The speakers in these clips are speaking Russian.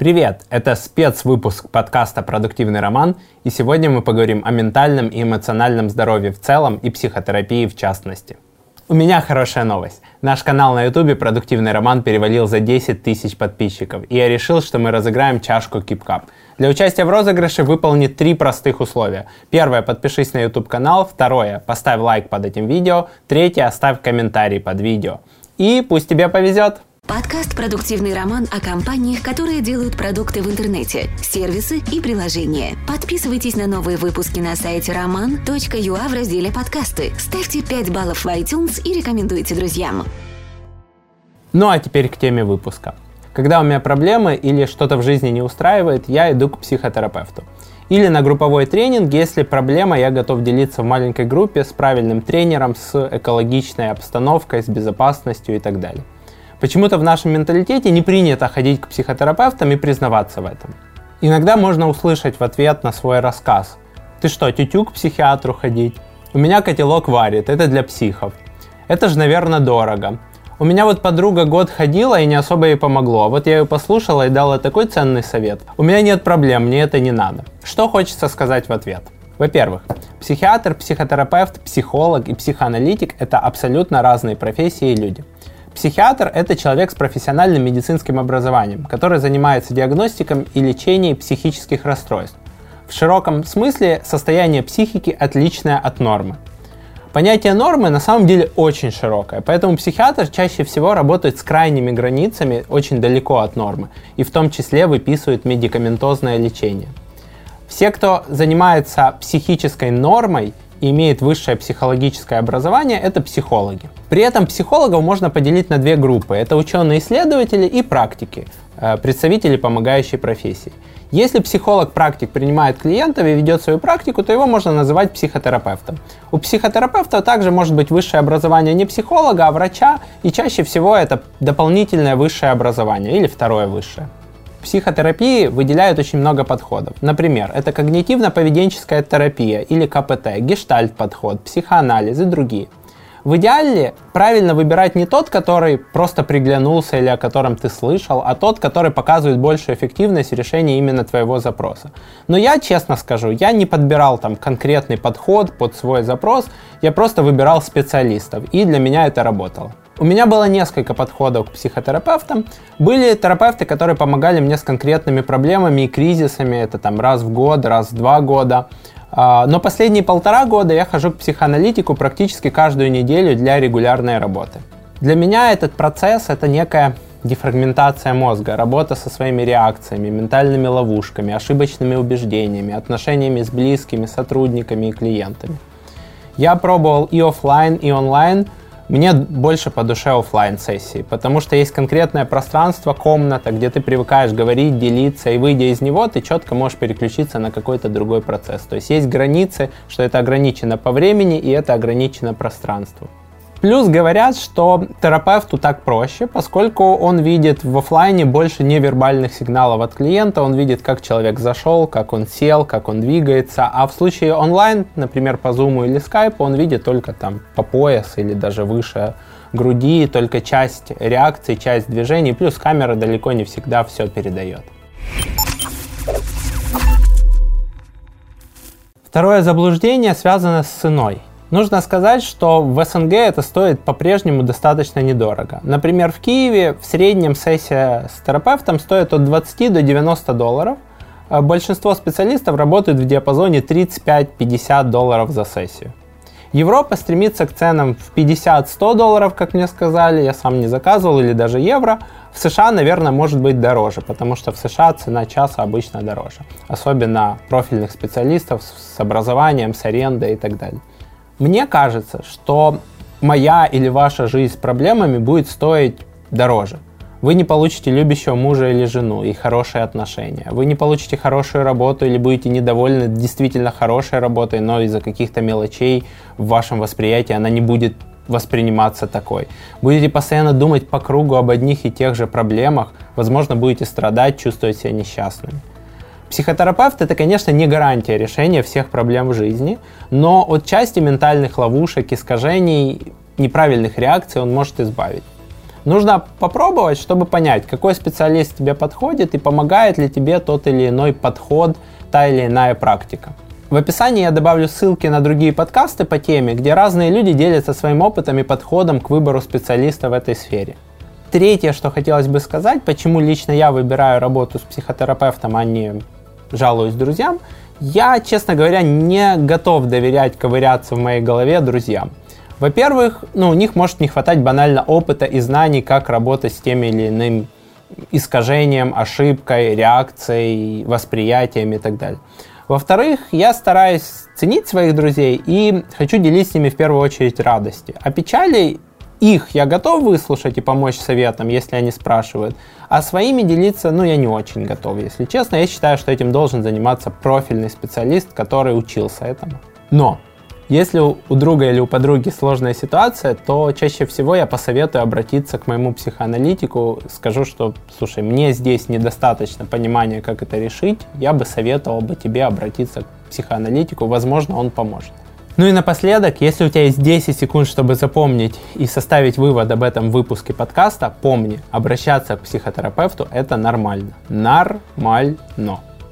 Привет! Это спецвыпуск подкаста «Продуктивный роман», и сегодня мы поговорим о ментальном и эмоциональном здоровье в целом и психотерапии в частности. У меня хорошая новость. Наш канал на ютубе «Продуктивный роман» перевалил за 10 тысяч подписчиков, и я решил, что мы разыграем чашку KeepCup. Для участия в розыгрыше выполни три простых условия. Первое – подпишись на YouTube канал. Второе – поставь лайк под этим видео. Третье – оставь комментарий под видео. И пусть тебе повезет! Подкаст «Продуктивный роман» о компаниях, которые делают продукты в интернете, сервисы и приложения. Подписывайтесь на новые выпуски на сайте roman.ua в разделе «Подкасты». Ставьте 5 баллов в iTunes и рекомендуйте друзьям. Ну а теперь к теме выпуска. Когда у меня проблемы или что-то в жизни не устраивает, я иду к психотерапевту. Или на групповой тренинг, если проблема, я готов делиться в маленькой группе с правильным тренером, с экологичной обстановкой, с безопасностью и так далее. Почему-то в нашем менталитете не принято ходить к психотерапевтам и признаваться в этом. Иногда можно услышать в ответ на свой рассказ. Ты что, тютю к психиатру ходить? У меня котелок варит, это для психов. Это же, наверное, дорого. У меня вот подруга год ходила и не особо ей помогло. Вот я ее послушала и дала такой ценный совет. У меня нет проблем, мне это не надо. Что хочется сказать в ответ? Во-первых, психиатр, психотерапевт, психолог и психоаналитик – это абсолютно разные профессии и люди. Психиатр – это человек с профессиональным медицинским образованием, который занимается диагностиком и лечением психических расстройств. В широком смысле состояние психики отличное от нормы. Понятие нормы на самом деле очень широкое, поэтому психиатр чаще всего работает с крайними границами очень далеко от нормы, и в том числе выписывает медикаментозное лечение. Все, кто занимается психической нормой имеет высшее психологическое образование, это психологи. При этом психологов можно поделить на две группы. Это ученые-исследователи и практики, э, представители помогающей профессии. Если психолог-практик принимает клиентов и ведет свою практику, то его можно называть психотерапевтом. У психотерапевта также может быть высшее образование не психолога, а врача, и чаще всего это дополнительное высшее образование или второе высшее. Психотерапии выделяют очень много подходов. Например, это когнитивно-поведенческая терапия или КПТ, гештальт-подход, психоанализ и другие. В идеале правильно выбирать не тот, который просто приглянулся или о котором ты слышал, а тот, который показывает большую эффективность решения именно твоего запроса. Но я честно скажу, я не подбирал там конкретный подход под свой запрос, я просто выбирал специалистов, и для меня это работало. У меня было несколько подходов к психотерапевтам. Были терапевты, которые помогали мне с конкретными проблемами и кризисами. Это там раз в год, раз в два года. А, но последние полтора года я хожу к психоаналитику практически каждую неделю для регулярной работы. Для меня этот процесс – это некая дефрагментация мозга, работа со своими реакциями, ментальными ловушками, ошибочными убеждениями, отношениями с близкими, сотрудниками и клиентами. Я пробовал и офлайн, и онлайн – мне больше по душе офлайн сессии, потому что есть конкретное пространство, комната, где ты привыкаешь говорить, делиться, и выйдя из него, ты четко можешь переключиться на какой-то другой процесс. То есть есть границы, что это ограничено по времени и это ограничено пространством. Плюс говорят, что терапевту так проще, поскольку он видит в офлайне больше невербальных сигналов от клиента, он видит, как человек зашел, как он сел, как он двигается, а в случае онлайн, например, по Zoom или Skype, он видит только там по пояс или даже выше груди, только часть реакции, часть движений, плюс камера далеко не всегда все передает. Второе заблуждение связано с ценой. Нужно сказать, что в СНГ это стоит по-прежнему достаточно недорого. Например, в Киеве в среднем сессия с терапевтом стоит от 20 до 90 долларов. А большинство специалистов работают в диапазоне 35-50 долларов за сессию. Европа стремится к ценам в 50-100 долларов, как мне сказали, я сам не заказывал, или даже евро. В США, наверное, может быть дороже, потому что в США цена часа обычно дороже. Особенно профильных специалистов с образованием, с арендой и так далее. Мне кажется, что моя или ваша жизнь с проблемами будет стоить дороже. Вы не получите любящего мужа или жену и хорошие отношения. Вы не получите хорошую работу или будете недовольны действительно хорошей работой, но из-за каких-то мелочей в вашем восприятии она не будет восприниматься такой. Будете постоянно думать по кругу об одних и тех же проблемах, возможно, будете страдать, чувствовать себя несчастными. Психотерапевт это, конечно, не гарантия решения всех проблем в жизни, но от части ментальных ловушек, искажений, неправильных реакций он может избавить. Нужно попробовать, чтобы понять, какой специалист тебе подходит и помогает ли тебе тот или иной подход, та или иная практика. В описании я добавлю ссылки на другие подкасты по теме, где разные люди делятся своим опытом и подходом к выбору специалиста в этой сфере. Третье, что хотелось бы сказать, почему лично я выбираю работу с психотерапевтом, а не жалуюсь друзьям, я, честно говоря, не готов доверять ковыряться в моей голове друзьям. Во-первых, ну, у них может не хватать банально опыта и знаний, как работать с тем или иным искажением, ошибкой, реакцией, восприятием и так далее. Во-вторых, я стараюсь ценить своих друзей и хочу делить с ними в первую очередь радости. А печали их я готов выслушать и помочь советам, если они спрашивают, а своими делиться, ну, я не очень готов, если честно. Я считаю, что этим должен заниматься профильный специалист, который учился этому. Но если у друга или у подруги сложная ситуация, то чаще всего я посоветую обратиться к моему психоаналитику, скажу, что, слушай, мне здесь недостаточно понимания, как это решить, я бы советовал бы тебе обратиться к психоаналитику, возможно, он поможет. Ну и напоследок, если у тебя есть 10 секунд, чтобы запомнить и составить вывод об этом выпуске подкаста, помни, обращаться к психотерапевту это нормально. Нормально.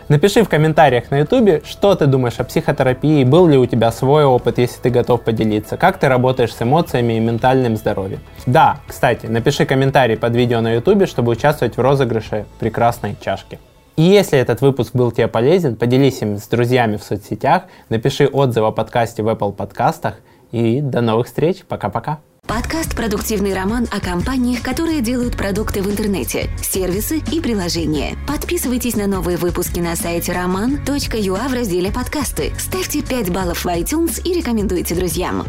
Напиши в комментариях на ютубе, что ты думаешь о психотерапии, был ли у тебя свой опыт, если ты готов поделиться, как ты работаешь с эмоциями и ментальным здоровьем. Да, кстати, напиши комментарий под видео на ютубе, чтобы участвовать в розыгрыше прекрасной чашки. И если этот выпуск был тебе полезен, поделись им с друзьями в соцсетях, напиши отзыв о подкасте в Apple подкастах и до новых встреч. Пока-пока. Подкаст «Продуктивный роман» о компаниях, которые делают продукты в интернете, сервисы и приложения. Подписывайтесь на новые выпуски на сайте roman.ua в разделе «Подкасты». Ставьте 5 баллов в iTunes и рекомендуйте друзьям.